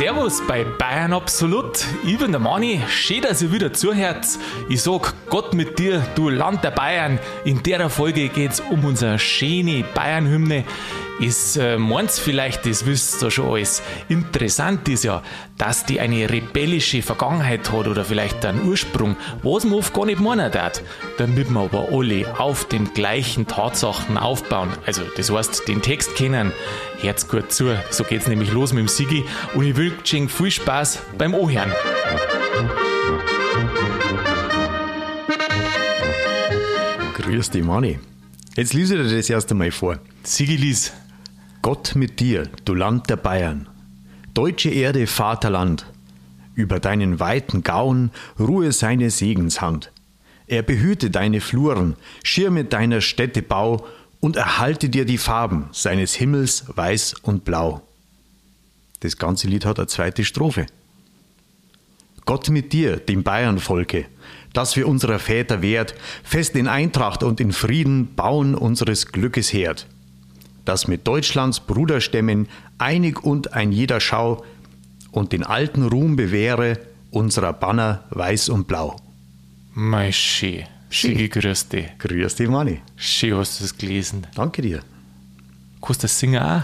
Servus bei Bayern Absolut. Ich bin der Mani. Schön, dass ihr wieder zuhört. Ich sag Gott mit dir, du Land der Bayern. In der Folge geht's um unsere schöne Bayern-Hymne. Ist äh, meins vielleicht, das wisst ihr schon alles. Interessant ist ja, dass die eine rebellische Vergangenheit hat oder vielleicht einen Ursprung, was man oft gar nicht meinen darf. Damit wir aber alle auf den gleichen Tatsachen aufbauen. Also, das heißt, den Text kennen. Herz gut zu. So geht's nämlich los mit dem Sigi. Und ich wünsche Ihnen viel Spaß beim Ohren. Grüß dich, Mani. Jetzt lese ich dir das erst einmal vor. Sigi lies. Gott mit dir, du Land der Bayern, deutsche Erde, Vaterland, über deinen weiten Gauen ruhe seine Segenshand. Er behüte deine Fluren, schirme deiner Städte Bau und erhalte dir die Farben seines Himmels weiß und blau. Das ganze Lied hat eine zweite Strophe. Gott mit dir, dem Bayernvolke, das wir unserer Väter wert, fest in Eintracht und in Frieden bauen unseres Glückes Herd das mit Deutschlands Bruderstämmen einig und ein jeder Schau und den alten Ruhm bewähre unserer Banner weiß und blau. Mei schön. Schigi, grüß dich. Grüß dich, Manni. Schön hast du es gelesen. Danke dir. Kannst du das singen auch?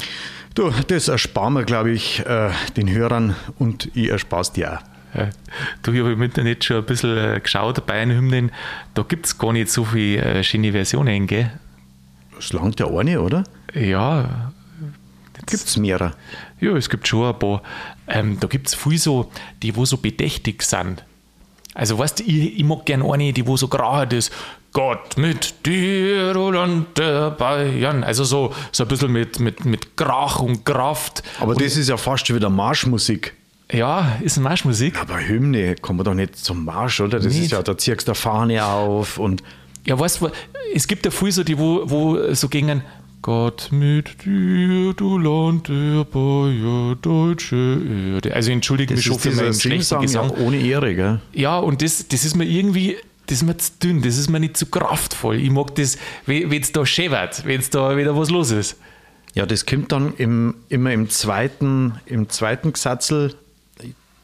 Du, das ersparen wir, glaube ich, äh, den Hörern und ich erspar's dir auch. Du, ich habe im Internet schon ein bisschen äh, geschaut, Bayern-Hymnen, da gibt es gar nicht so viele äh, schöne Versionen, gell? Langt ja eine, oder? Ja. Gibt es mehrere? Ja, es gibt schon ein paar. Ähm, da gibt es viel so, die wo so bedächtig sind. Also weißt du, ich, ich mag gerne eine, die wo so gerade ist. Gott mit dir, du Land der Bayern. Also so, so ein bisschen mit, mit, mit Krach und Kraft. Aber und das ist ja fast schon wieder Marschmusik. Ja, ist eine Marschmusik. Aber Hymne kommen wir doch nicht zum Marsch, oder? Das Nicht. ist ja, da ziehst du eine Fahne auf und Ja, weißt du, es gibt ja viel so, die wo, wo so gingen. Gott mit dir, du Land der Bayern, deutsche Erde. Also entschuldige mich das schon ist für meinen schlechten Gesang. ohne Ehre, gell? Ja, und das, das ist mir irgendwie, das ist mir zu dünn, das ist mir nicht zu kraftvoll. Ich mag das, wenn es da schäbert, wenn es da wieder was los ist. Ja, das kommt dann im, immer im zweiten, im zweiten Gesatzel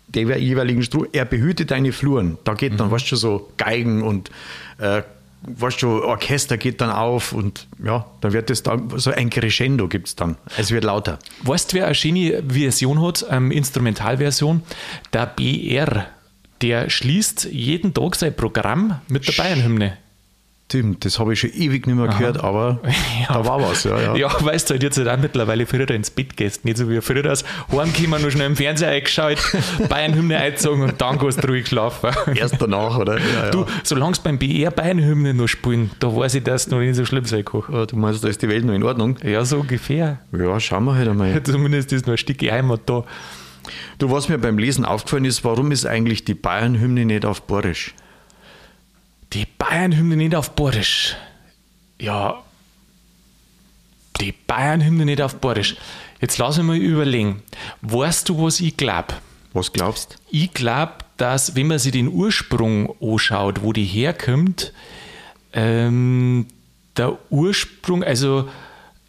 der jeweiligen Strophe. Er behüte deine Fluren. Da geht dann, weißt du, so Geigen und äh, weißt du, Orchester geht dann auf und ja, dann wird es dann so ein Crescendo gibt es dann. Es wird lauter. Weißt du, wer eine schöne Version hat, ähm, Instrumentalversion? Der BR. Der schließt jeden Tag sein Programm mit der Bayernhymne. Stimmt, das habe ich schon ewig nicht mehr gehört, aber da war was, ja, ja. Ja, weißt du, halt jetzt halt auch mittlerweile früher ins Bett gehst. Nicht so wie früher aus Heimkommen, nur schnell im Fernseher eingeschaut, Bayernhymne eingezogen und dann gehst du ruhig schlafen. Erst danach, oder? Ja, ja. Du, solange es beim BR Bayernhymne noch spielen, da weiß ich, dass es noch nicht so schlimm sein kann. Ja, du meinst, da ist die Welt noch in Ordnung? Ja, so ungefähr. Ja, schauen wir halt einmal. Zumindest ist noch ein Stück Heimat da. Du, was mir beim Lesen aufgefallen ist, warum ist eigentlich die Bayern-Hymne nicht auf Borisch? Die Bayernhymne nicht auf Borisch. Ja, die Bayernhymne nicht auf Borisch. Jetzt lass mich mal überlegen. Weißt du, was ich glaube? Was glaubst Ich glaube, dass, wenn man sich den Ursprung anschaut, wo die herkommt, ähm, der Ursprung, also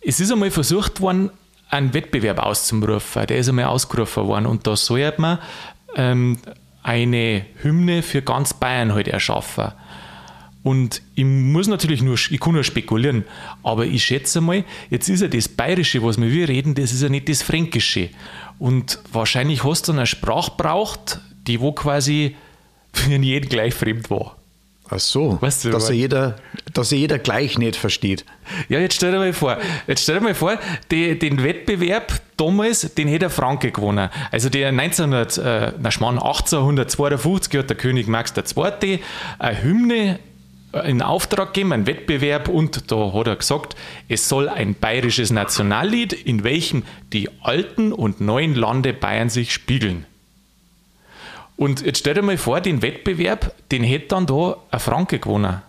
es ist einmal versucht worden, einen Wettbewerb auszurufen. Der ist einmal ausgerufen worden und da sollte man ähm, eine Hymne für ganz Bayern halt erschaffen. Und ich muss natürlich nur, ich kann nur spekulieren, aber ich schätze mal, jetzt ist ja das Bayerische, was wir reden, das ist ja nicht das Fränkische. Und wahrscheinlich hast du dann eine Sprache braucht, die wo quasi für jeden gleich fremd war. Ach so, Weißt du, dass, er jeder, dass er jeder gleich nicht versteht. Ja, jetzt stell dir mal vor, jetzt stell dir mal vor, die, den Wettbewerb damals, den hätte der Franke gewonnen. Also der 1900, äh, na Schmarrn, 1852 hat der König Max II. eine Hymne in Auftrag gegeben, einen Wettbewerb und da hat er gesagt, es soll ein bayerisches Nationallied, in welchem die alten und neuen Lande Bayern sich spiegeln. Und jetzt stell dir mal vor, den Wettbewerb, den hätte dann da ein Franke gewonnen.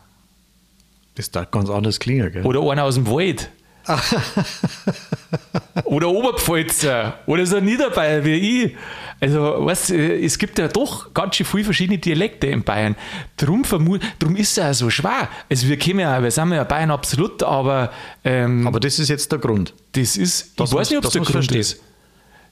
Das darf ganz anders klingen, gell? Oder einer aus dem Wald. oder Oberpfälzer. Oder so ein Niederbayer wie ich. Also, weißt, es gibt ja doch ganz schön viele verschiedene Dialekte in Bayern. Drum, vermut, drum ist es ja so schwer. Also, wir, kommen ja, wir sind ja Bayern absolut, aber, ähm, Aber das ist jetzt der Grund. das ist, Das ich weiß nicht, ob es der Grund verstehen. ist.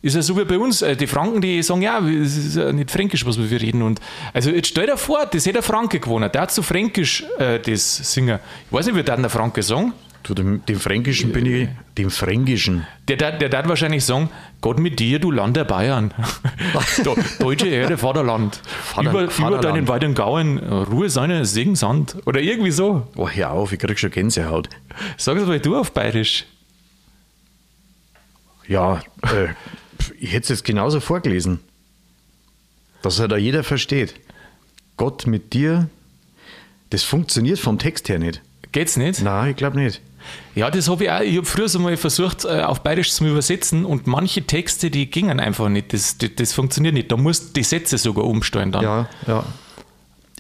Ist ja so wie bei uns. Äh, die Franken, die sagen, ja, es ist ja nicht fränkisch, was wir reden. Und also jetzt stell dir vor, das hätte der Franke gewonnen. Der hat so fränkisch äh, das singen. Ich weiß nicht, wie der der Franke sagen. Du, dem, dem Fränkischen bin ich, dem Fränkischen. Der der, der darf wahrscheinlich sagen, Gott mit dir, du Land der Bayern. Deutsche Erde, Vaterland. Vater, über, Vaterland. über deinen weiten Gauen, Ruhe seine Segensand. Oder irgendwie so. Oh, hör auf, ich krieg schon Gänsehaut. Sag es mal du auf Bayerisch. Ja, äh, ich hätte es jetzt genauso vorgelesen. Dass er da jeder versteht. Gott mit dir, das funktioniert vom Text her nicht. Geht's nicht? Nein, ich glaube nicht. Ja, das habe ich auch. Ich habe früher so mal versucht, äh, auf Bayerisch zu übersetzen und manche Texte, die gingen einfach nicht. Das, das, das funktioniert nicht. Da musst die Sätze sogar umstellen dann. Ja, ja.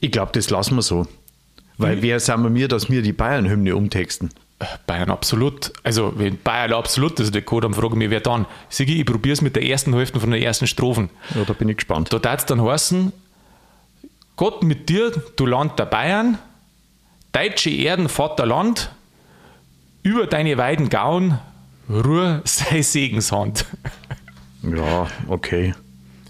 Ich glaube, das lassen wir so. Weil wer sagen wir, dass wir die Bayern-Hymne umtexten? Bayern absolut. Also, wenn Bayern absolut ist, der Code, dann frage ich mich, wer dann? Sigi, ich probiere es mit der ersten Hälfte von der ersten Strophen. Ja, da bin ich gespannt. Da darf es dann heißen: Gott mit dir, du Land der Bayern, deutsche Erden, Vaterland, über deine weiden Gauen, Ruhe sei Segenshand. Ja, okay.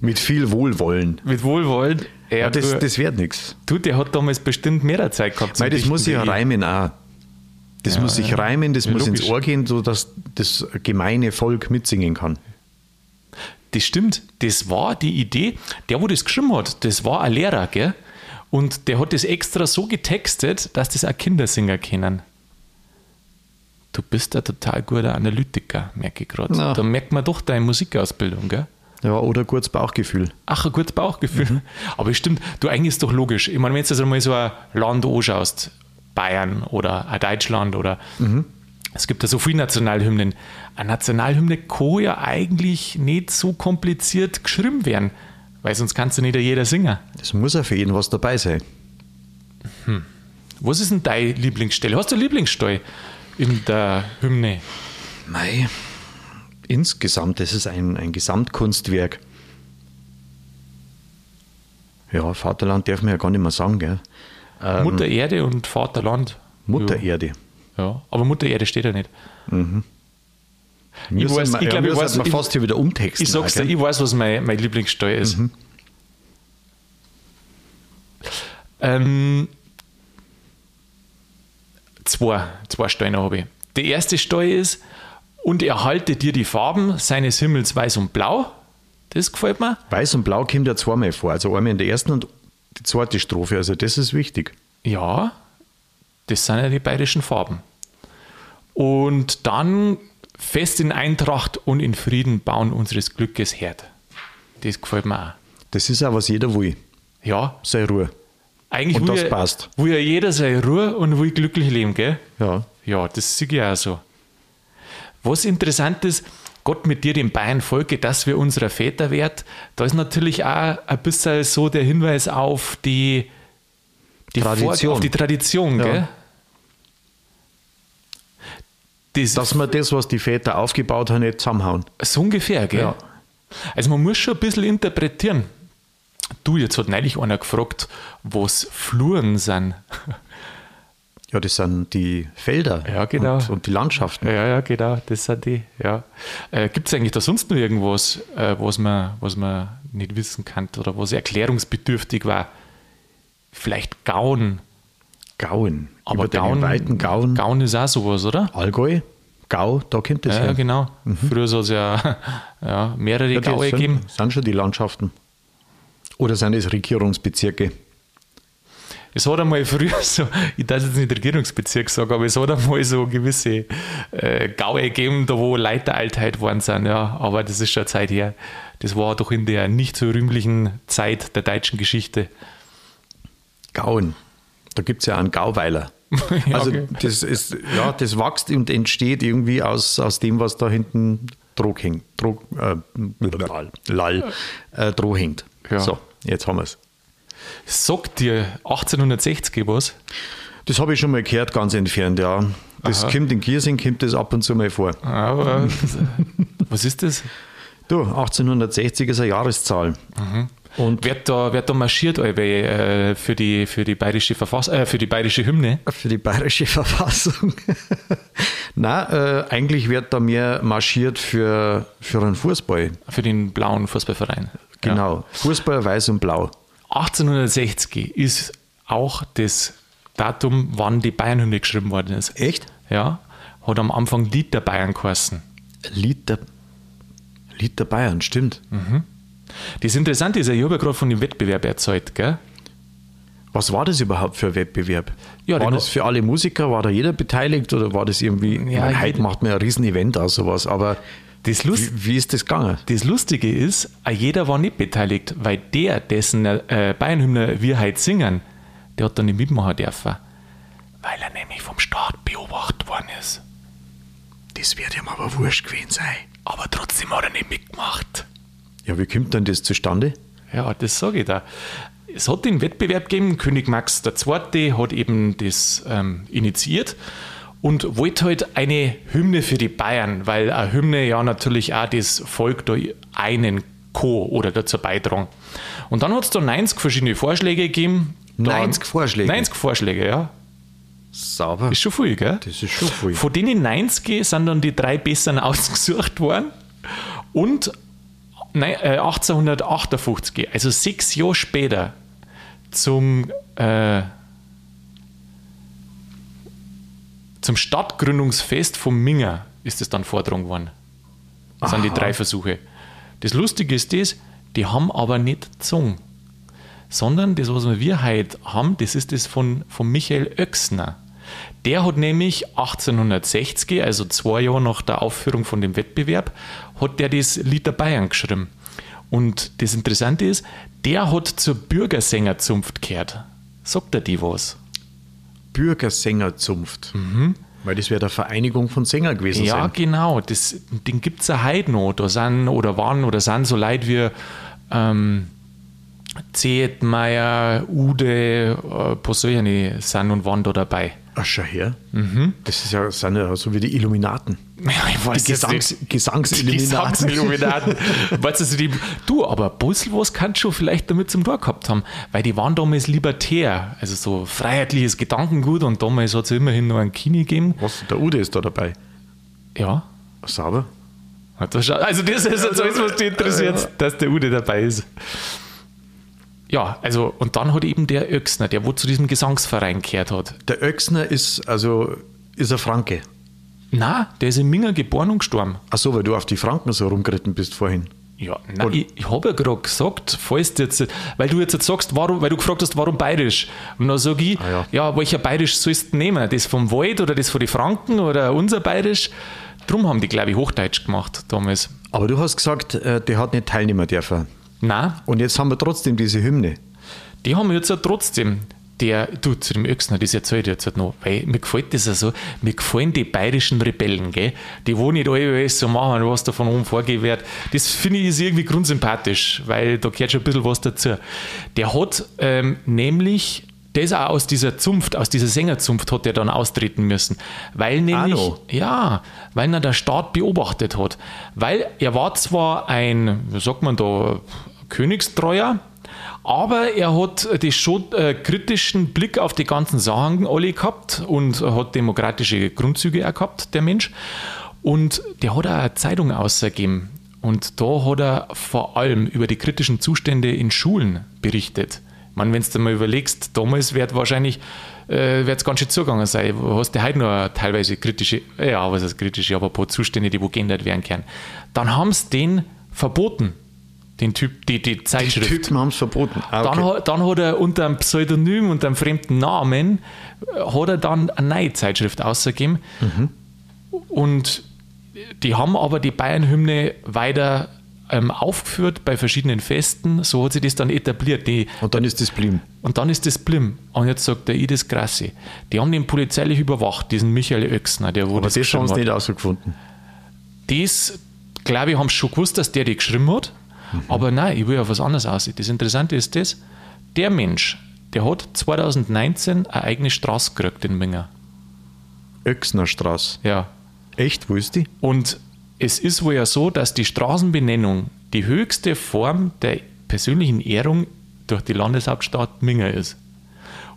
Mit viel Wohlwollen. Mit Wohlwollen. Ja, das, du, das wird nichts. du, der hat damals bestimmt mehr Zeit gehabt. Weil das muss sich ja ich. reimen auch. Das Ja, muss sich ja. reimen, das Ja, muss logisch. ins Ohr gehen, sodass das gemeine Volk mitsingen kann. Das stimmt, das war die Idee. Der, wo das geschrieben hat, das war ein Lehrer, gell? Und der hat das extra so getextet, dass das auch Kindersinger kennen. Du bist ein total guter Analytiker, merke ich gerade. Na. Da merkt man doch deine Musikausbildung, gell? Ja, oder gutes Bauchgefühl. Ach, ein gutes Bauchgefühl. Aber es stimmt, du, eigentlich ist doch logisch. Ich meine, wenn du jetzt also mal so ein Land anschaust, Bayern oder ein Deutschland oder es gibt ja so viele Nationalhymnen. Eine Nationalhymne kann ja eigentlich nicht so kompliziert geschrieben werden, weil sonst kannst du nicht jeder singen. Das muss ja für jeden was dabei sein. Was ist denn deine Lieblingsstelle? Hast du eine Lieblingsstelle in der Hymne? Mei, insgesamt, das ist ein, ein Gesamtkunstwerk. Ja, Vaterland darf man ja gar nicht mehr sagen, gell? Ähm, Mutter Erde und Vaterland. Mutter ja. Erde. Ja, aber Mutter Erde steht ja nicht. Müssen weiß- wir- ich glaub, ja, ich weiß- sollten ich- fast hier wieder umtexten. Ich sag's dir, ich weiß, was mein, mein Lieblingssteuer ist. Mhm. Ähm, zwei, zwei Steine habe ich. Die erste Steuer ist, und erhalte dir die Farben seines Himmels weiß und blau. Das gefällt mir. Weiß und Blau kommt ja zweimal vor. Also einmal in der ersten und die zweite Strophe. Also das ist wichtig. Ja, das sind ja die bayerischen Farben. Und dann fest in Eintracht und in Frieden bauen unseres Glückes Herd. Das gefällt mir auch. Das ist auch, was jeder will. Ja, Sei Ruhe. Eigentlich Und will, das ja, passt. will ja jeder seine Ruhe und will glücklich leben, gell? Ja. Ja, das sehe ich auch so. Was interessant ist, Gott mit dir, dem Bayern-Volke, dass wir unserer Väter wert, da ist natürlich auch ein bisschen so der Hinweis auf die, die Tradition. Vor- auf die Tradition, Ja. gell? Das, Dass wir das, was die Väter aufgebaut haben, nicht zusammenhauen. so ungefähr, gell? Ja. Also man muss schon ein bisschen interpretieren. Du, jetzt hat neulich einer gefragt, was Fluren sind. Ja, das sind die Felder Ja, genau. und, und die Landschaften. Ja, ja, genau, das sind die. Ja. Äh, Gibt es eigentlich da sonst noch irgendwas, äh, was, man, was man nicht wissen kann oder was erklärungsbedürftig war? Vielleicht Gauen. Gauen. Aber Über Gauen, weiten Gauen. Gauen ist auch sowas, oder? Allgäu, Gau, da kommt das Ja, her. genau. Früher soll es ja, ja mehrere Ja, das Gaue geben. sind schon die Landschaften. Oder sind es Regierungsbezirke? Es hat einmal früher so, ich darf jetzt nicht Regierungsbezirk sagen, aber es hat einmal so gewisse äh, Gaue gegeben, da wo Leute Altheit worden sind, ja, aber das ist schon eine Zeit her. Das war doch in der nicht so rühmlichen Zeit der deutschen Geschichte. Gauen. Da gibt es ja einen Gauweiler. Ja, also okay. das ist, ja, das wächst und entsteht irgendwie aus, aus dem, was da hinten Droh hängt. Droh, äh, lall, äh, Droh hängt. Ja. So, jetzt haben wir es. Sagt dir 1860 was? Das habe ich schon mal gehört, ganz entfernt, ja. Das Aha. kommt in Giersing, kommt das ab und zu mal vor. Aber was ist das? Du, 1860 ist eine Jahreszahl. Mhm. Und wird da, wird da marschiert äh, für, die, für, die bayerische Verfass äh, für die bayerische Hymne? Für die bayerische Verfassung. Na, äh, eigentlich wird da mehr marschiert für, für einen Fußball. Für den blauen Fußballverein. Genau. Ja. Fußball weiß und blau. 1860 ist auch das Datum, wann die Bayernhymne geschrieben worden ist. Echt? Ja. Hat am Anfang Lied der Bayern geheißen. Lied der, Lied der Bayern, stimmt. Mhm. Das Interessante ist, ich habe ja gerade von dem Wettbewerb erzählt, gell? Was war das überhaupt für ein Wettbewerb? Ja, war das für alle Musiker? War da jeder beteiligt oder war das irgendwie? Ja, meine, heute macht man ein Riesen-Event aus sowas, aber das Lust, wie, wie, ist das gegangen? Das Lustige ist, jeder war nicht beteiligt, weil der, dessen äh, Bayernhymne wir heute singen, der hat da nicht mitmachen dürfen. Weil er nämlich vom Staat beobachtet worden ist. Das wird ihm aber wurscht gewesen sein. Aber trotzdem hat er nicht mitgemacht. Ja, wie kommt denn das zustande? Ja, das sage ich da. Es hat den Wettbewerb gegeben, König Max II. hat eben das ähm, initiiert und wollte halt eine Hymne für die Bayern, weil eine Hymne ja natürlich auch das Volk da einen Co. oder dazu beitragen. Und dann hat es da 90 verschiedene Vorschläge gegeben. 90 Vorschläge? 90 Vorschläge, ja. Sauber. Ist schon viel, gell? Das ist schon viel. Von denen 90 sind dann die drei besseren ausgesucht worden. Und 1858, äh, also sechs Jahre später, zum, äh, zum Stadtgründungsfest vom Minger ist es dann vorgetragen worden. Das Aha. sind die drei Versuche. Das Lustige ist das, die haben aber nicht gezogen, sondern das, was wir heute haben, das ist das von, von Michael Oechsner. Der hat nämlich 1860, also zwei Jahre nach der Aufführung von dem Wettbewerb, hat der das Lied der Bayern geschrieben. Und das Interessante ist, der hat zur Bürgersängerzunft gehört. Sagt er die was? Bürgersängerzunft. Mhm. Weil das wäre der Vereinigung von Sängern gewesen ja, sein. Genau. Das, den gibt es ja heute noch. Da sind oder waren oder sind so Leute wie ähm, Zehetmeier, Ude, äh, Posojani sind und waren da dabei. Ach, schau her. Mhm. Das ist ja, sind ja so wie die Illuminaten. Ja, ich weiß die Gesangs Gesangsilluminaten. Gesangsilluminaten. weißt du, die, du, aber Brüssel, was kannst du vielleicht damit zum Tor gehabt haben? Weil die waren damals libertär, also so freiheitliches Gedankengut und damals hat es immerhin noch ein Kini gegeben. Was, der Ude ist da dabei? Ja. Sauber. Also das ist jetzt alles, was dich interessiert, ja. dass der Ude dabei ist. Ja, also und dann hat eben der Öxner, der wo zu diesem Gesangsverein gehört hat. Der Öxner ist also ist er Franke. Na, der ist in Minger geboren und gestorben. Ach so, weil du auf die Franken so rumgeritten bist vorhin. Ja, nein, ich, ich habe ja gerade gesagt, falls du jetzt, weil du jetzt sagst, warum, weil du gefragt hast, warum bayerisch. Und dann sage ich, ah, ja. ja, welcher bayerisch sollst du nehmen? Das vom Wald oder das von den Franken oder unser bayerisch? Drum haben die, glaube ich, Hochdeutsch gemacht damals. Aber du hast gesagt, äh, der hat nicht teilnehmen dürfen. Nein. Und jetzt haben wir trotzdem diese Hymne. Die haben wir jetzt ja trotzdem. Der, du, zu dem Öxner, das erzähle ich jetzt halt noch, weil mir gefällt das ja so, mir gefallen die bayerischen Rebellen, gell? die wo nicht alles so machen, was da von oben vorgegeben wird. Das finde ich ist irgendwie grundsympathisch, weil da gehört schon ein bisschen was dazu. Der hat ähm, nämlich das auch aus dieser Zunft, aus dieser Sängerzunft hat er dann austreten müssen. Weil nämlich, Hallo. ja, weil er der Staat beobachtet hat. Weil er war zwar ein, wie sagt man da, Königstreuer, aber er hat den schon äh, kritischen Blick auf die ganzen Sachen alle gehabt und hat demokratische Grundzüge auch gehabt, der Mensch. Und der hat auch eine Zeitung ausgegeben. Und da hat er vor allem über die kritischen Zustände in Schulen berichtet. Man, wenn du dir mal überlegst, damals wird wahrscheinlich äh, wird es ganz schön zugegangen sein. Du hast ja heute noch teilweise kritische, ja, was ist kritische, aber ein paar Zustände, die wo geändert werden können. Dann haben sie den verboten den Typ, die, die Zeitschrift. Die Typen haben es verboten. Ah, okay. dann, dann hat er unter einem Pseudonym, unter einem fremden Namen, hat er dann eine neue Zeitschrift ausgegeben. Mhm. Und die haben aber die Bayern-Hymne weiter ähm, aufgeführt bei verschiedenen Festen. So hat sich das dann etabliert. Die, und dann ist das Blim. Und dann ist das Blim. Und jetzt sagt der Ides Grassi. Die haben den polizeilich überwacht, diesen Michael Oechsner. Der, wo aber das, das haben sie nicht ausgefunden. Das, glaube ich, haben sie schon gewusst, dass der die geschrieben hat. Mhm. Aber nein, ich will auf was anderes aussehen. Das Interessante ist das, der Mensch, der hat 2019 eine eigene Straße gekriegt in Minger. Öxner Straße? Ja. Echt? Wo ist die? Und es ist wohl ja so, dass die Straßenbenennung die höchste Form der persönlichen Ehrung durch die Landeshauptstadt Minga ist.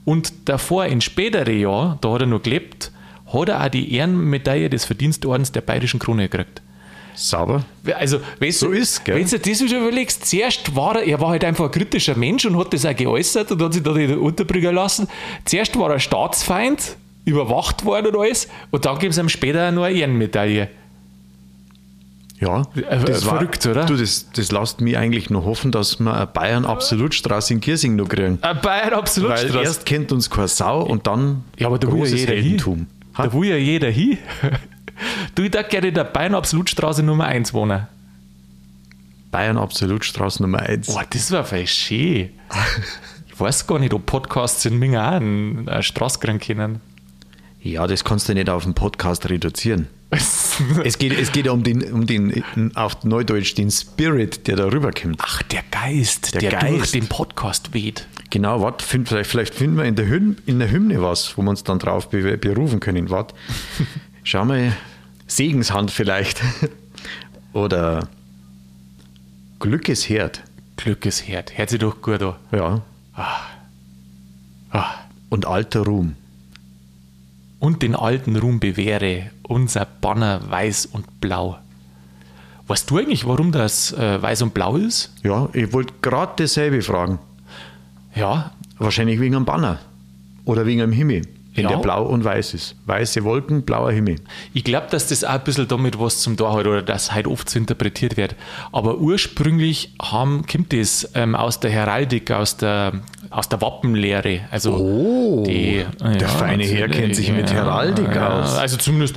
Und davor, in späteren Jahren, da hat er noch gelebt, hat er auch die Ehrenmedaille des Verdienstordens der Bayerischen Krone gekriegt. Sauber. Also, wenn So du, ist's, gell? Wenn du das wieder überlegst, zuerst war er, er war halt einfach ein kritischer Mensch und hat das auch geäußert und hat sich da nicht unterbringen lassen. Zuerst war er Staatsfeind, überwacht worden und alles, und dann gibt es ihm später noch eine Ehrenmedaille. Ja, Äh, verrückt, oder? Du, das, das lässt mich eigentlich noch hoffen, dass wir eine Bayern Absolutstraße in Kirsing noch kriegen. Ein Bayern absolut Weil Straß. erst kennt uns keine Sau und dann Ja, aber da will ja jeder hin. Heldentum. Da will ja jeder hin. Du, ich darf gerne in der Bayern Absolutstraße Nummer 1 wohnen. Bayern Absolutstraße Nummer 1. Boah, das war voll schön. Ich weiß gar nicht, ob Podcasts in Minga auch eine Straße kriegen können. Ja, das kannst du nicht auf den Podcast reduzieren. Es geht, es geht um den, um den, auf Neudeutsch, den Spirit, der da rüberkommt. Ach, der Geist, Der der, durch Geist. den Podcast weht. Genau, wat, find, vielleicht, vielleicht finden wir in der, Hymne, in der Hymne was, wo wir uns dann drauf be berufen können. Wat? Schau mal, Segenshand vielleicht. Oder Glückesherd. Glückesherd. Hört sich doch gut an. Ja. Ah. Und alter Ruhm. Und den alten Ruhm bewähre unser Banner weiß und blau. Weißt du eigentlich, warum das äh, weiß und blau ist? Ja, ich wollte gerade dasselbe fragen. Ja, Wahrscheinlich wegen einem Banner. Oder wegen einem Himmel, in Ja. der blau und weiß ist. Weiße Wolken, blauer Himmel. Ich glaube, dass das auch ein bisschen damit was zum da hat oder dass halt oft so interpretiert wird. Aber ursprünglich haben, kommt das ähm, aus der Heraldik, aus der, aus der Wappenlehre. Also Oh, die, der feine Herr kennt sich mit Heraldik aus. Also zumindest,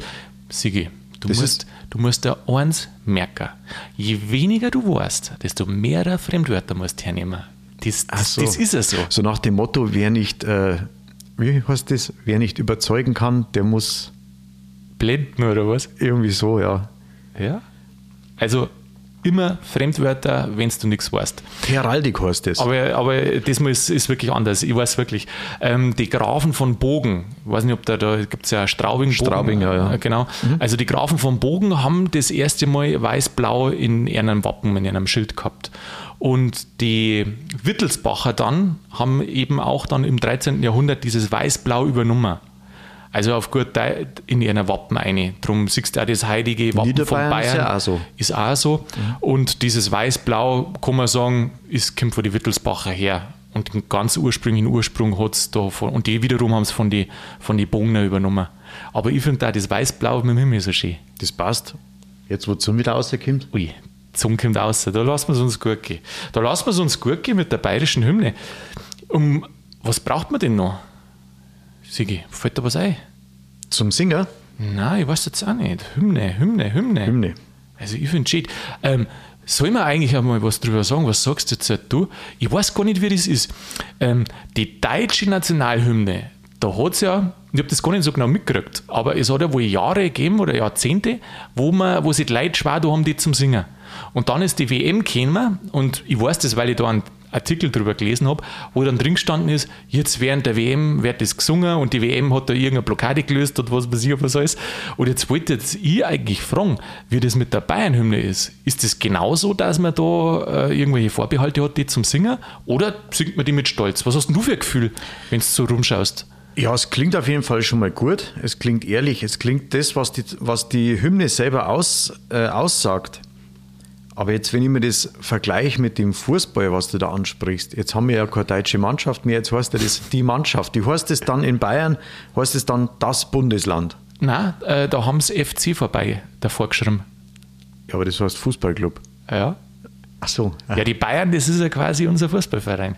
Sigi, du Das musst, du musst da eins merken. Je weniger du weißt, desto mehr Fremdwörter musst du hernehmen. Das, das, so. das ist ja so. So nach dem Motto, wer nicht, äh, wie heißt das? Wer nicht überzeugen kann, der muss Blenden oder was? irgendwie so, ja. Ja. Also immer Fremdwörter, wenn du nichts weißt. Heraldik heißt das. Aber, aber das mal ist, ist wirklich anders. Ich weiß wirklich. Ähm, die Grafen von Bogen, ich weiß nicht, ob da, da gibt es ja Straubing. Straubing, ja, ja. Äh, Genau. Also die Grafen von Bogen haben das erste Mal weiß-blau in ihrem Wappen, in ihrem Schild gehabt. Und die Wittelsbacher dann haben eben auch dann im 13. Jahrhundert dieses Weiß-Blau übernommen. Also auf gut Deu- in ihren Wappen eine. Darum siehst du auch das heilige Wappen von Niederbayern ist Bayern. ja auch so. Ist auch so. Und dieses Weiß-Blau, kann man sagen, ist, kommt von den Wittelsbacher her. Und den ganz ursprünglichen Ursprung hat es da von, und die wiederum haben es von den von die Bogner übernommen. Aber ich finde da das Weiß-Blau mit dem Himmel so schön. Das passt. Jetzt, wo die Sonne wieder rauskommt. Ui, Zunge kommt raus. Da lassen wir es uns gut gehen. Da lassen wir es uns gut gehen mit der bayerischen Hymne. Um, was braucht man denn noch? Sigi, fällt da was ein? Zum Singer, Nein, ich weiß jetzt auch nicht. Hymne, Hymne, Hymne. Hymne. Also ich finde es ähm, Soll man eigentlich einmal was drüber sagen? Was sagst du jetzt halt du? Ich weiß gar nicht, wie das ist. Ähm, die deutsche Nationalhymne, da hat es ja, ich habe das gar nicht so genau mitgekriegt, aber es hat ja wohl Jahre gegeben oder Jahrzehnte, wo, man, wo sich die Leute schwer da haben, die zum Singen. Und dann ist die WM gekommen und ich weiß das, weil ich da einen Artikel drüber gelesen habe, wo dann drin gestanden ist, jetzt während der WM wird das gesungen und die WM hat da irgendeine Blockade gelöst und was weiß ich, was alles. Und jetzt wollte jetzt ich eigentlich fragen, wie das mit der Bayernhymne ist. Ist das genauso, dass man da äh, irgendwelche Vorbehalte hat, die zum Singen? Oder singt man die mit Stolz? Was hast denn du für ein Gefühl, wenn du so rumschaust? Ja, es klingt auf jeden Fall schon mal gut. Es klingt ehrlich. Es klingt das, was die, was die Hymne selber aus, äh, aussagt. Aber jetzt, wenn ich mir das vergleiche mit dem Fußball, was du da ansprichst, jetzt haben wir ja keine deutsche Mannschaft mehr, jetzt heißt ja das die Mannschaft. Die heißt es dann in Bayern, heißt es dann das Bundesland. Nein, äh, da haben sie FC vorbei davor geschrieben. Ja, aber das heißt Fußballclub. Ja. Ach so. ja, die Bayern, das ist ja quasi unser Fußballverein.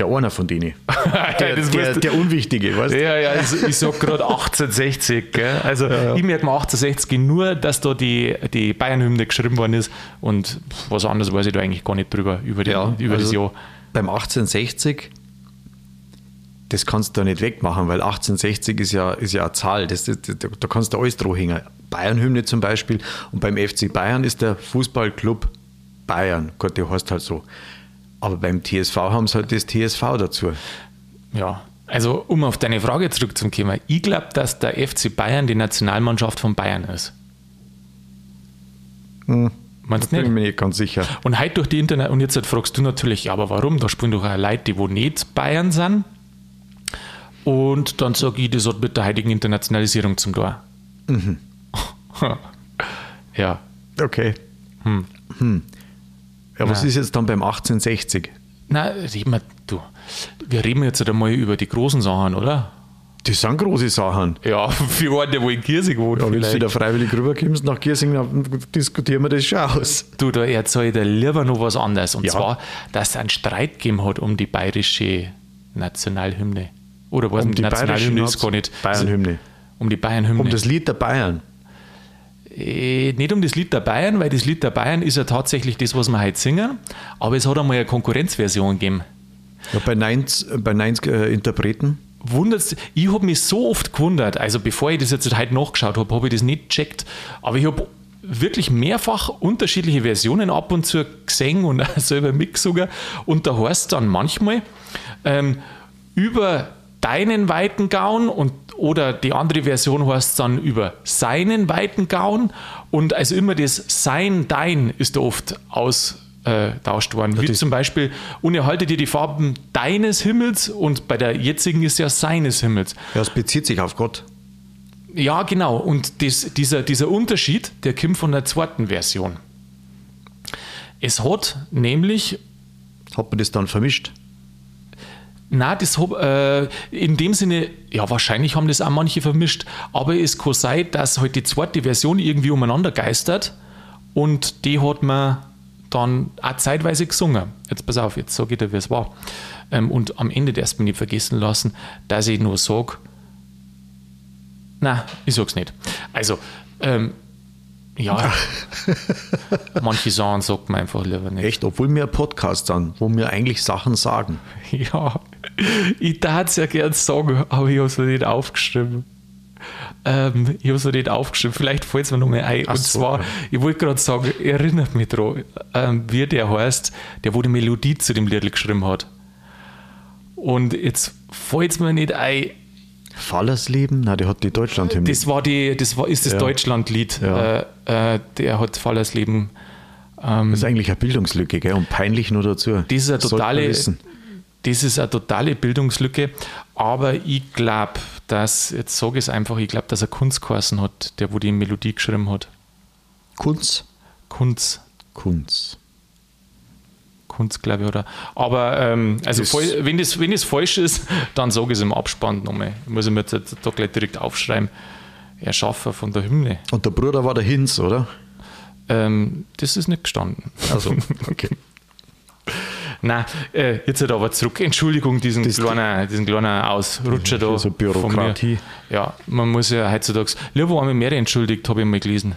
Ja, einer von denen. Der, Das der, der Unwichtige, weißt du? Ja, ja, ich, ich sag gerade 1860. Gell? Also ich merke mir 1860 nur, dass da die, die Bayern-Hymne geschrieben worden ist und was anderes weiß ich da eigentlich gar nicht drüber, über, die, über das also Jahr. Beim 1860, das kannst du da nicht wegmachen, weil 1860 ist ja, ist ja eine Zahl, das, das, da, da kannst du alles hängen. Bayern-Hymne zum Beispiel und beim FC Bayern ist der Fußballclub Bayern. Gott, der heißt halt so. Aber beim TSV haben sie halt das TSV dazu. Ja, also um auf deine Frage zurückzukommen, ich glaube, dass der FC Bayern die Nationalmannschaft von Bayern ist. Hm. Meinst Bin du ich nicht? mir nicht ganz sicher. Und heute durch die Internet, und jetzt halt fragst du natürlich, ja, aber warum? Da spielen doch auch Leute, die wo nicht Bayern sind. Und dann sage ich, das hat mit der heutigen Internationalisierung zum Tor. ja. Okay. Hm. Ja, was Na. ist jetzt dann beim 1860? Na, reden wir, du, wir reden jetzt einmal über die großen Sachen, oder? Das sind große Sachen. Ja, für einen, der wo in Giersing wohnt. Ja, wenn du wieder freiwillig rüberkommst nach Giersing, dann diskutieren wir das schon aus. Du, da erzähle ich dir lieber noch was anderes. Und Ja. zwar, dass es einen Streit gegeben hat um die bayerische Nationalhymne. Oder was Um die Nationalhymne bayerische ist gar nicht. Bayernhymne. Um die Bayernhymne. Um das Lied der Bayern. Äh, nicht um das Lied der Bayern, weil das Lied der Bayern ist ja tatsächlich das, was wir heute singen. Aber es hat einmal eine Konkurrenzversion gegeben. Ja, bei Neins, bei Neins äh, Interpreten. Wundert's, ich habe mich so oft gewundert, also bevor ich das jetzt heute nachgeschaut habe, habe ich das nicht gecheckt, aber ich habe wirklich mehrfach unterschiedliche Versionen ab und zu gesehen und auch selber mitgesungen und da heißt dann manchmal ähm, über deinen weiten Gaun und oder die andere Version heißt dann über seinen weiten Gaun und also immer das sein, dein ist da oft ausgetauscht worden. Wie das- zum Beispiel, und erhalte dir die Farben deines Himmels und bei der jetzigen ist ja seines Himmels. Ja, es bezieht sich auf Gott. Ja, genau. Und das, dieser, dieser Unterschied, der kommt von der zweiten Version. Es hat nämlich, Hat man das dann vermischt? Na, das hab, äh, in dem Sinne, ja, wahrscheinlich haben das auch manche vermischt, aber es kann sein, dass halt die zweite Version irgendwie umeinander geistert und die hat man dann auch zeitweise gesungen. Jetzt pass auf, jetzt sage ich dir, wie es war. Ähm, und am Ende erst mir nicht vergessen lassen, dass ich nur sage, na, ich sag's nicht. Also, ähm, ja, manche Sachen sagt man einfach lieber nicht. Echt, obwohl wir einen Podcast sind, wo wir eigentlich Sachen sagen. Ja, ich darf es ja gern sagen, aber ich habe es mir nicht aufgeschrieben. Ähm, ich habe es mir nicht aufgeschrieben, vielleicht fällt es mir noch mal ein. Ach Und so, zwar, ja. ich wollte gerade sagen, erinnert mich daran, ähm, wie der heißt, der wo die Melodie zu dem Lied geschrieben hat. Und jetzt fällt es mir nicht ein, Fallersleben? Nein, der hat die Deutschlandhymne. das war die, das war, ist das Ja. Deutschlandlied. Ja. Äh, äh, der hat Fallersleben. Das ist eigentlich eine Bildungslücke, gell? Und peinlich nur dazu. Das ist eine totale, wissen. das ist eine totale Bildungslücke. Aber ich glaube, dass, jetzt sage ich es einfach, ich glaube, dass er Kunst geheißen hat, der wo die Melodie geschrieben hat. Kunst. Kunst. Kunst. Kunst, glaube ich, oder? Aber ähm, also Das- voll, wenn, das, wenn das falsch ist, dann sage ich es im Abspann nochmal. Ich muss ich mir jetzt da gleich direkt aufschreiben. Erschaffer von der Hymne. Und der Bruder war der Hinz, oder? Ähm, das ist nicht gestanden. Also, okay. Nein, äh, jetzt halt aber zurück. Entschuldigung, diesen Das- kleinen, diesen kleinen Ausrutscher da. so von Bürokratie. Mir. Ja, man muss ja heutzutage. Lieber einmal mehr entschuldigt, habe ich mal gelesen.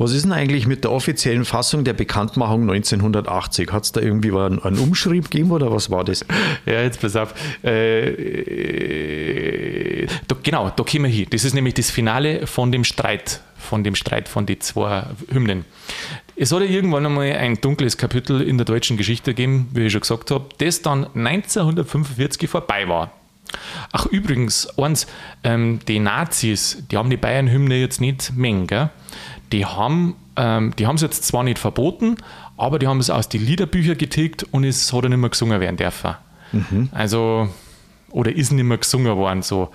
Was ist denn eigentlich mit der offiziellen Fassung der Bekanntmachung 1980? Hat es da irgendwie einen, einen Umschrieb gegeben oder was war das? Ja, jetzt pass auf. Äh, äh, da, genau, da kommen wir hin. Das ist nämlich das Finale von dem Streit, von dem Streit von den zwei Hymnen. Es hat ja irgendwann einmal ein dunkles Kapitel in der deutschen Geschichte gegeben, wie ich schon gesagt habe, das dann 1945 vorbei war. Ach, übrigens, eins, ähm, die Nazis, die haben die Bayern-Hymne jetzt nicht mengen, gell? Die haben ähm, die haben es jetzt zwar nicht verboten, aber die haben es aus den Liederbüchern getilgt und es hat er nicht mehr gesungen werden dürfen. Also, oder ist nicht mehr gesungen worden. So.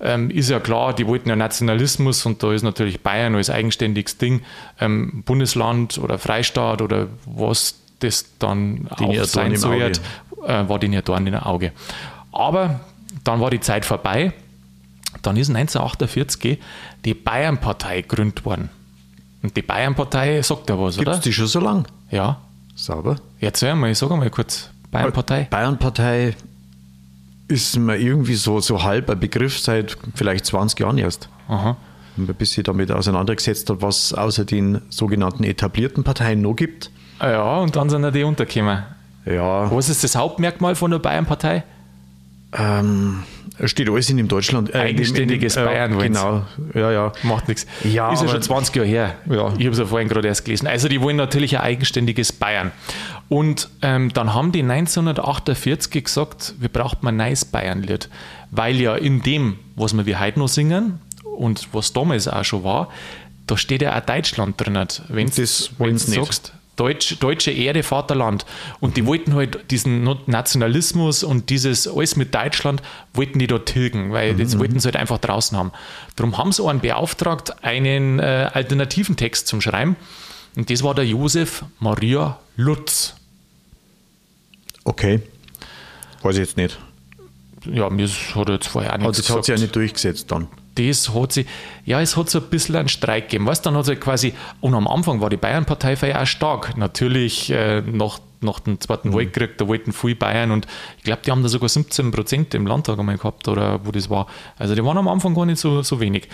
Ähm, ist ja klar, die wollten ja Nationalismus und da ist natürlich Bayern als eigenständiges Ding, ähm, Bundesland oder Freistaat oder was das dann Den auch sein soll, äh, war denen ja Dorn in Auge. Aber dann war die Zeit vorbei. Dann ist 1948 die Bayernpartei gegründet worden. Und die Bayernpartei sagt ja was, Gibt es oder? die schon so lang? Ja. Sauber. Erzähl mal, sag mal kurz. Bayernpartei. Bayernpartei ist mir irgendwie so, so halb ein Begriff seit vielleicht 20 Jahren erst. Aha. Bis sich damit auseinandergesetzt hat, was außer den sogenannten etablierten Parteien noch gibt. Ja, und dann sind ja die untergekommen. Ja, Was ist das Hauptmerkmal von der Bayernpartei? ähm, steht alles in dem Deutschland. äh, in dem- Eigenständiges äh, Bayern, wollen's. Genau, ja, ja. Macht nichts. Ja, ist ja schon 20 Jahre her. Ja. Ich habe es ja vorhin gerade erst gelesen. Also die wollen natürlich ein eigenständiges Bayern. Und ähm, dann haben die 1948 gesagt, wir brauchen ein neues Bayernlied. Weil ja in dem, was wir wie heute noch singen und was damals auch schon war, da steht ja auch Deutschland drin. Wenn du sagst, Deutsch, deutsche Erde, Vaterland. Und die wollten halt diesen Nationalismus und dieses alles mit Deutschland, wollten die dort tilgen, weil mhm. das wollten sie halt einfach draußen haben. Darum haben sie einen beauftragt, einen äh, alternativen Text zum Schreiben. Und das war der Josef Maria Lutz. Okay. Weiß ich jetzt nicht. Ja, mir hat er jetzt vorher auch nicht Also das hat sich ja nicht durchgesetzt dann das hat sich, ja, es hat so ein bisschen einen Streik gegeben. Weißt, dann hat es quasi, und am Anfang war die Bayern-Partei auch stark. Natürlich äh, nach, nach dem Zweiten mhm. Weltkrieg, da wollten viele Bayern und ich glaube, die haben da sogar 17 Prozent im Landtag einmal gehabt oder wo das war. Also die waren am Anfang gar nicht so, so wenig.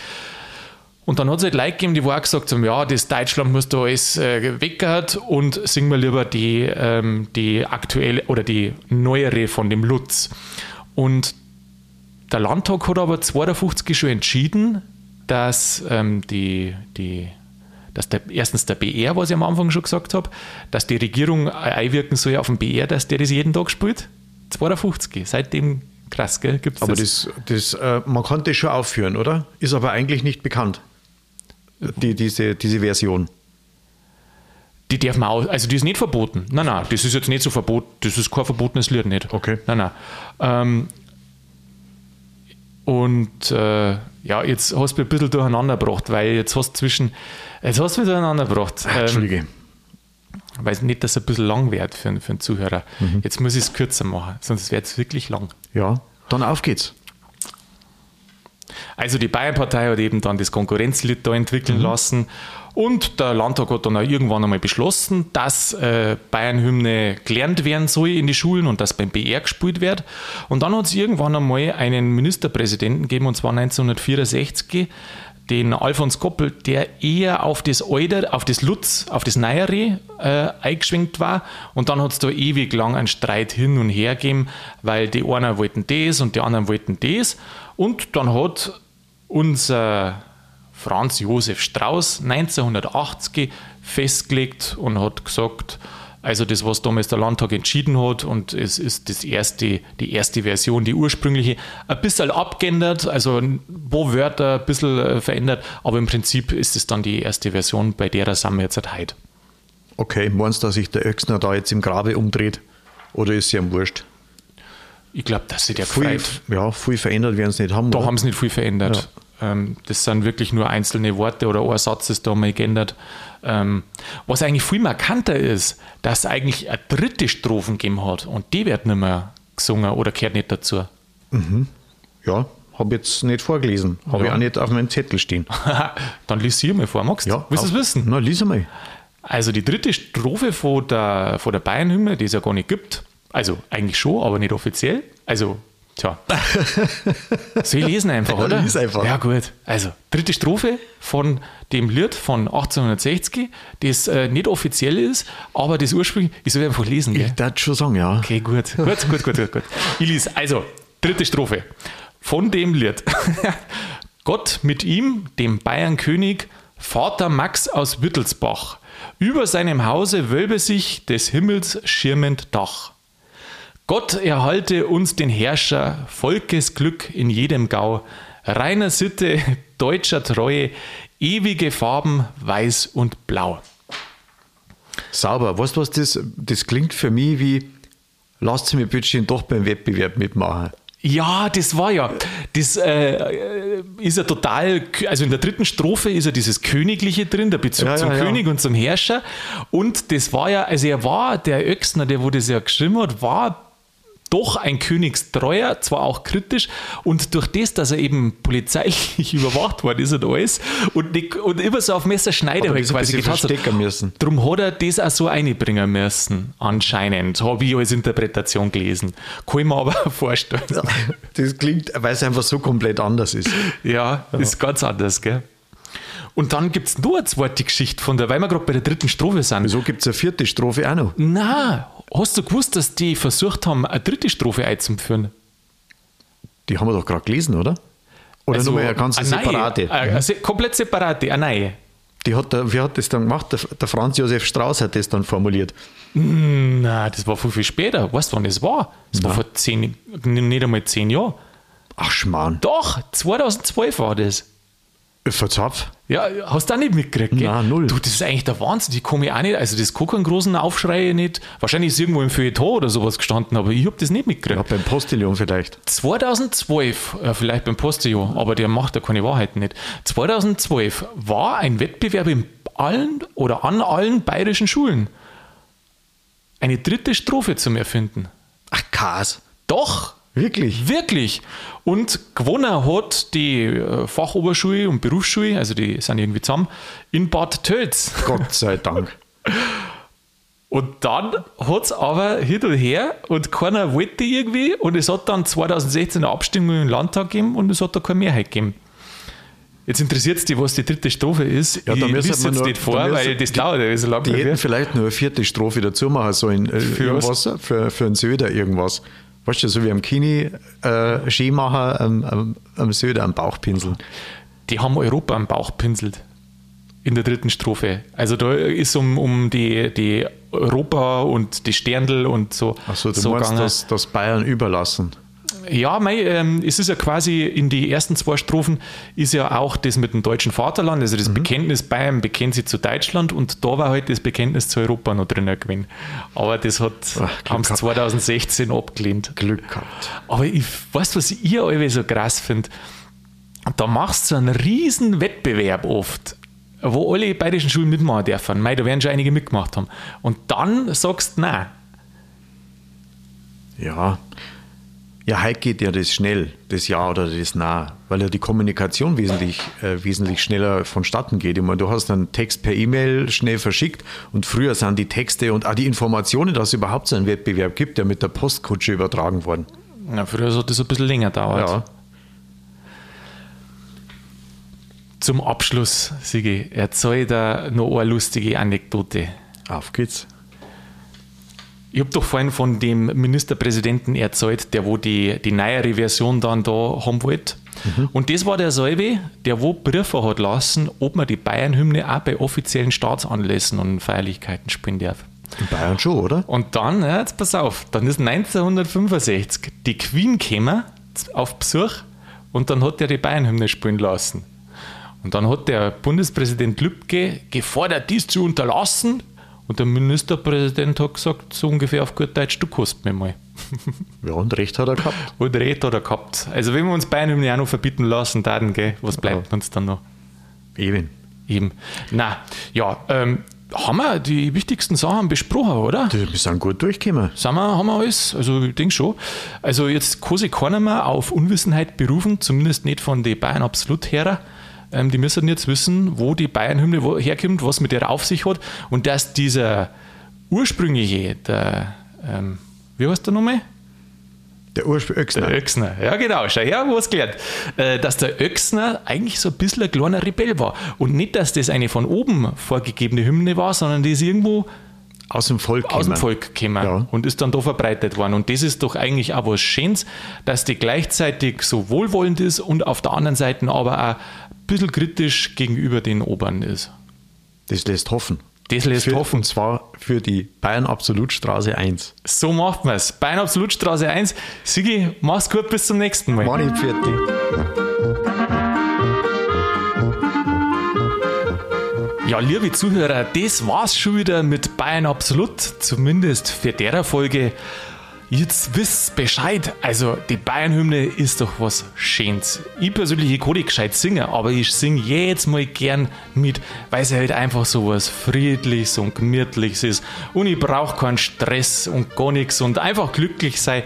Und dann hat es halt Leute gegeben, die auch gesagt haben, ja, das Deutschland muss da alles äh, weggehört und singen wir lieber die, ähm, die aktuelle oder die neuere von dem Lutz. Und der Landtag hat aber 52 schon entschieden, dass ähm, die, die dass der, erstens der BR, was ich am Anfang schon gesagt habe, dass die Regierung einwirken soll auf den BR, dass der das jeden Tag spielt. 52, seitdem krass, gell? Gibt's aber das, das, äh, man kann das schon aufführen, oder? Ist aber eigentlich nicht bekannt, die, diese, diese Version. Die darf man auch, also die ist nicht verboten. Nein, nein, das ist jetzt nicht so verboten, das ist kein verbotenes Lied nicht. Okay. Nein, nein. Ähm, und äh, ja, jetzt hast du ein bisschen durcheinander gebracht, weil jetzt hast du zwischen, jetzt hast du mich durcheinander gebracht. Ähm, Entschuldige. Weil nicht, dass es ein bisschen lang wird für, für einen Zuhörer. Mhm. Jetzt muss ich es kürzer machen, sonst wird es wirklich lang. Ja, dann auf geht's. Also die Bayernpartei hat eben dann das Konkurrenzlied da entwickeln mhm. lassen und der Landtag hat dann auch irgendwann einmal beschlossen, dass äh, Bayern-Hymne gelernt werden soll in die Schulen und dass beim BR gespielt wird. Und dann hat es irgendwann einmal einen Ministerpräsidenten gegeben, und zwar 1964, den Alfons Koppel, der eher auf das Alte, auf das Lutz, auf das Neuere äh, eingeschwenkt war. Und dann hat es da ewig lang einen Streit hin und her gegeben, weil die einen wollten das und die anderen wollten das. Und dann hat unser Franz Josef Strauß 1980 festgelegt und hat gesagt, also das, was damals der Landtag entschieden hat und es ist das erste, die erste Version, die ursprüngliche, ein bisschen abgeändert, also ein paar Wörter ein bisschen äh, verändert, aber im Prinzip ist es dann die erste Version, bei der sind wir jetzt halt heute. Okay, meinst du, dass sich der Öxner da jetzt im Grabe umdreht oder ist sie am Wurscht? Ich glaube, dass sie der viel, Ja, viel verändert werden sie nicht haben. Da haben sie nicht viel verändert. Ja. Ähm, das sind wirklich nur einzelne Worte oder ein Satz ist da mal geändert. Ähm, was eigentlich viel markanter ist, dass es eigentlich eine dritte Strophen gegeben hat und die wird nicht mehr gesungen oder gehört nicht dazu. Mhm. Ja, habe jetzt nicht vorgelesen. Habe ja. ich auch nicht auf meinem Zettel stehen. Dann lies sie mal vor, magst du? Ja, Willst du es wissen? Na, lies mal. Also die dritte Strophe von der, von der Bayern-Hymne, die es ja gar nicht gibt, also eigentlich schon, aber nicht offiziell. Also Tja. Soll ich lesen einfach, oder? Lies einfach. Ja, gut. Also, dritte Strophe von dem Lied von 1860, das äh, nicht offiziell ist, aber das ursprünglich, ich soll einfach lesen, gell? Ich darf schon sagen, ja. Okay, gut. Gut, gut, gut, gut, gut. Ich lese. Also, dritte Strophe von dem Lied. Gott mit ihm, dem Bayernkönig, Vater Max aus Wittelsbach. Über seinem Hause wölbe sich des Himmels schirmend Dach. Gott erhalte uns den Herrscher, Volkesglück in jedem Gau, reiner Sitte, deutscher Treue, ewige Farben, weiß und blau. Sauber. Weißt du, was das, das klingt für mich wie, lasst mich bitte doch beim Wettbewerb mitmachen. Ja, das war ja. Das äh, ist ja total, also in der dritten Strophe ist ja dieses Königliche drin, der Bezug ja, zum ja, König ja. und zum Herrscher. Und das war ja, also er war, der Öxner, der wo das ja geschrieben hat, war doch ein Königstreuer, zwar auch kritisch, und durch das, dass er eben polizeilich überwacht worden ist und alles, und, nicht, und immer so auf Messerschneide halt quasi getan hat. Darum hat er das auch so einbringen müssen, anscheinend, habe ich als Interpretation gelesen. Kann ich mir aber vorstellen. Das klingt, weil es einfach so komplett anders ist. Ja, ja. ist ganz anders, gell? Und dann gibt es nur eine zweite Geschichte von der, weil wir gerade bei der dritten Strophe sind. Wieso gibt es eine vierte Strophe auch noch? Na, Hast du gewusst, dass die versucht haben, eine dritte Strophe einzuführen? Die haben wir doch gerade gelesen, oder? Oder also, nur eine ganz eine separate? Neue, eine, komplett separate, eine neue. Die hat der, wer hat das dann gemacht? Der, der, Franz Josef Strauß hat das dann formuliert. Hm, na, das war viel, viel später. Weißt du, wann das war? Das Na. war vor zehn, nicht einmal zehn Jahren. Ach, Schmarrn. Doch, 2012 war das. Verzapf? Ja, hast du auch nicht mitgekriegt, gell? Nein, null. Du, das ist eigentlich der Wahnsinn. Die komme ich auch nicht. Also, das kann keinen großen Aufschrei nicht. Wahrscheinlich ist irgendwo im Feuilleton oder sowas gestanden, aber ich habe das nicht mitgekriegt. Ja, beim Postillon vielleicht. 2012, ja, vielleicht beim Postillon, aber der macht ja keine Wahrheiten nicht. 2012 war ein Wettbewerb in allen oder an allen bayerischen Schulen. Eine dritte Strophe zum Erfinden. Ach, Kas. Doch, Wirklich? Wirklich. Und gewonnen hat die äh, Fachoberschule und Berufsschule, also die sind irgendwie zusammen, in Bad Tölz. Gott sei Dank. Und dann hat es aber hin und her und keiner wollte irgendwie und es hat dann 2016 eine Abstimmung im Landtag gegeben und es hat da keine Mehrheit gegeben. Jetzt interessiert es dich, was die dritte Strophe ist. Ja, da ich müssen lese wir jetzt nur- nicht vor, weil das dauert ja so lange. Die hätten vielleicht nur eine vierte Strophe dazu machen sollen. Äh, Für irgendwas, für, für einen Söder irgendwas. Weißt du, so wie am Kini äh, Skimacher am, am, am Söder am Bauch pinseln. die haben Europa am Bauch pinselt. In der dritten Strophe. Also da ist um, um die, die Europa und die Sterndl und so. Achso, du so meinst gegangen. das, das Bayern überlassen. Ja, mei, ähm, es ist ja quasi in die ersten zwei Strophen ist ja auch das mit dem deutschen Vaterland, also das Mhm. Bekenntnis Bayern bekennt sie zu Deutschland und da war halt das Bekenntnis zu Europa noch drin gewesen. Aber das hat haben sie gehabt. 2016 abgelehnt. Glück gehabt. Aber ich weiß, was ich alle so krass finde. Da machst du einen riesen Wettbewerb oft, wo alle bayerischen Schulen mitmachen dürfen. Mei, da werden schon einige mitgemacht haben. Und dann sagst du, nein. Ja. Ja, heute geht ja das schnell, das Ja oder das Na, weil ja die Kommunikation wesentlich, äh, wesentlich schneller vonstatten geht. Ich meine, du hast einen Text per E-Mail schnell verschickt und früher sind die Texte und auch die Informationen, dass es überhaupt so einen Wettbewerb gibt, ja mit der Postkutsche übertragen worden. Ja, früher hat das ein bisschen länger gedauert. Ja. Zum Abschluss, Sigi, erzähl da noch eine lustige Anekdote. Auf geht's. Ich habe doch vorhin von dem Ministerpräsidenten erzählt, der wo die, die neuere Version dann da haben wollte. Und das war derselbe, der wo Briefe hat lassen, ob man die Bayern-Hymne auch bei offiziellen Staatsanlässen und Feierlichkeiten spielen darf. In Bayern schon, oder? Und dann, ja, jetzt pass auf, dann ist 1965 die Queen gekommen auf Besuch und dann hat er die Bayern-Hymne spielen lassen. Und dann hat der Bundespräsident Lübcke gefordert, dies zu unterlassen. Und der Ministerpräsident hat gesagt, so ungefähr auf gut Deutsch, du kostet mir mal. Ja, und recht hat er gehabt. Und recht hat er gehabt. Also wenn wir uns Bayern-Hymne auch noch verbieten lassen, dann, gell, was bleibt uns dann noch? Eben. Eben. Na, ja, ähm, haben wir die wichtigsten Sachen besprochen, oder? Wir sind gut durchgekommen. Sind wir, haben wir alles? Also ich denke schon. Also jetzt kann sich keiner mehr auf Unwissenheit berufen, zumindest nicht von den Bayern absolut her. Ähm, die müssen jetzt wissen, wo die Bayern-Hymne herkommt, was mit der auf sich hat und dass dieser ursprüngliche, der, ähm, wie heißt der nochmal? Der Ursprung Öxner. Der Öxner, ja genau, schau her, wo es gelernt. Äh, dass der Öxner eigentlich so ein bisschen ein kleiner Rebell war. Und nicht, dass das eine von oben vorgegebene Hymne war, sondern die ist irgendwo Aus dem Volk aus dem gekommen. Volk gekommen Ja. und ist dann da verbreitet worden. Und das ist doch eigentlich auch was Schönes, dass die gleichzeitig so wohlwollend ist und auf der anderen Seite aber auch bisschen kritisch gegenüber den Obern ist. Das lässt hoffen. Das lässt Für, hoffen. Und zwar für die Bayern Absolutstraße 1. So macht man es. Bayern Absolutstraße 1. Sigi, mach's gut, bis zum nächsten Mal. Manni Pfirti. Ja, liebe Zuhörer, das war's schon wieder mit Bayern Absolut, zumindest für derer Folge. Jetzt wisst Bescheid. Also, die Bayern-Hymne ist doch was Schönes. Ich persönlich ich kann nicht gescheit singen, aber ich singe jetzt mal gern mit, weil es halt einfach so was Friedliches und Gemütliches ist. Und ich brauche keinen Stress und gar nichts und einfach glücklich sein.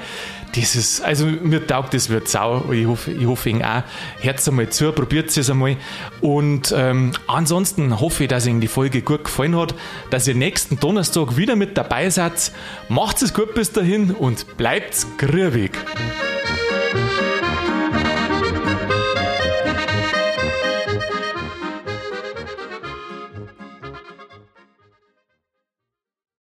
Das also mir taugt das wird sau. Ich hoffe, ich hoffe Ihnen auch. Hört einmal zu, probiert es einmal. Und ähm, ansonsten hoffe ich, dass Ihnen die Folge gut gefallen hat, dass ihr nächsten Donnerstag wieder mit dabei seid. Macht es gut bis dahin und bleibt grübig.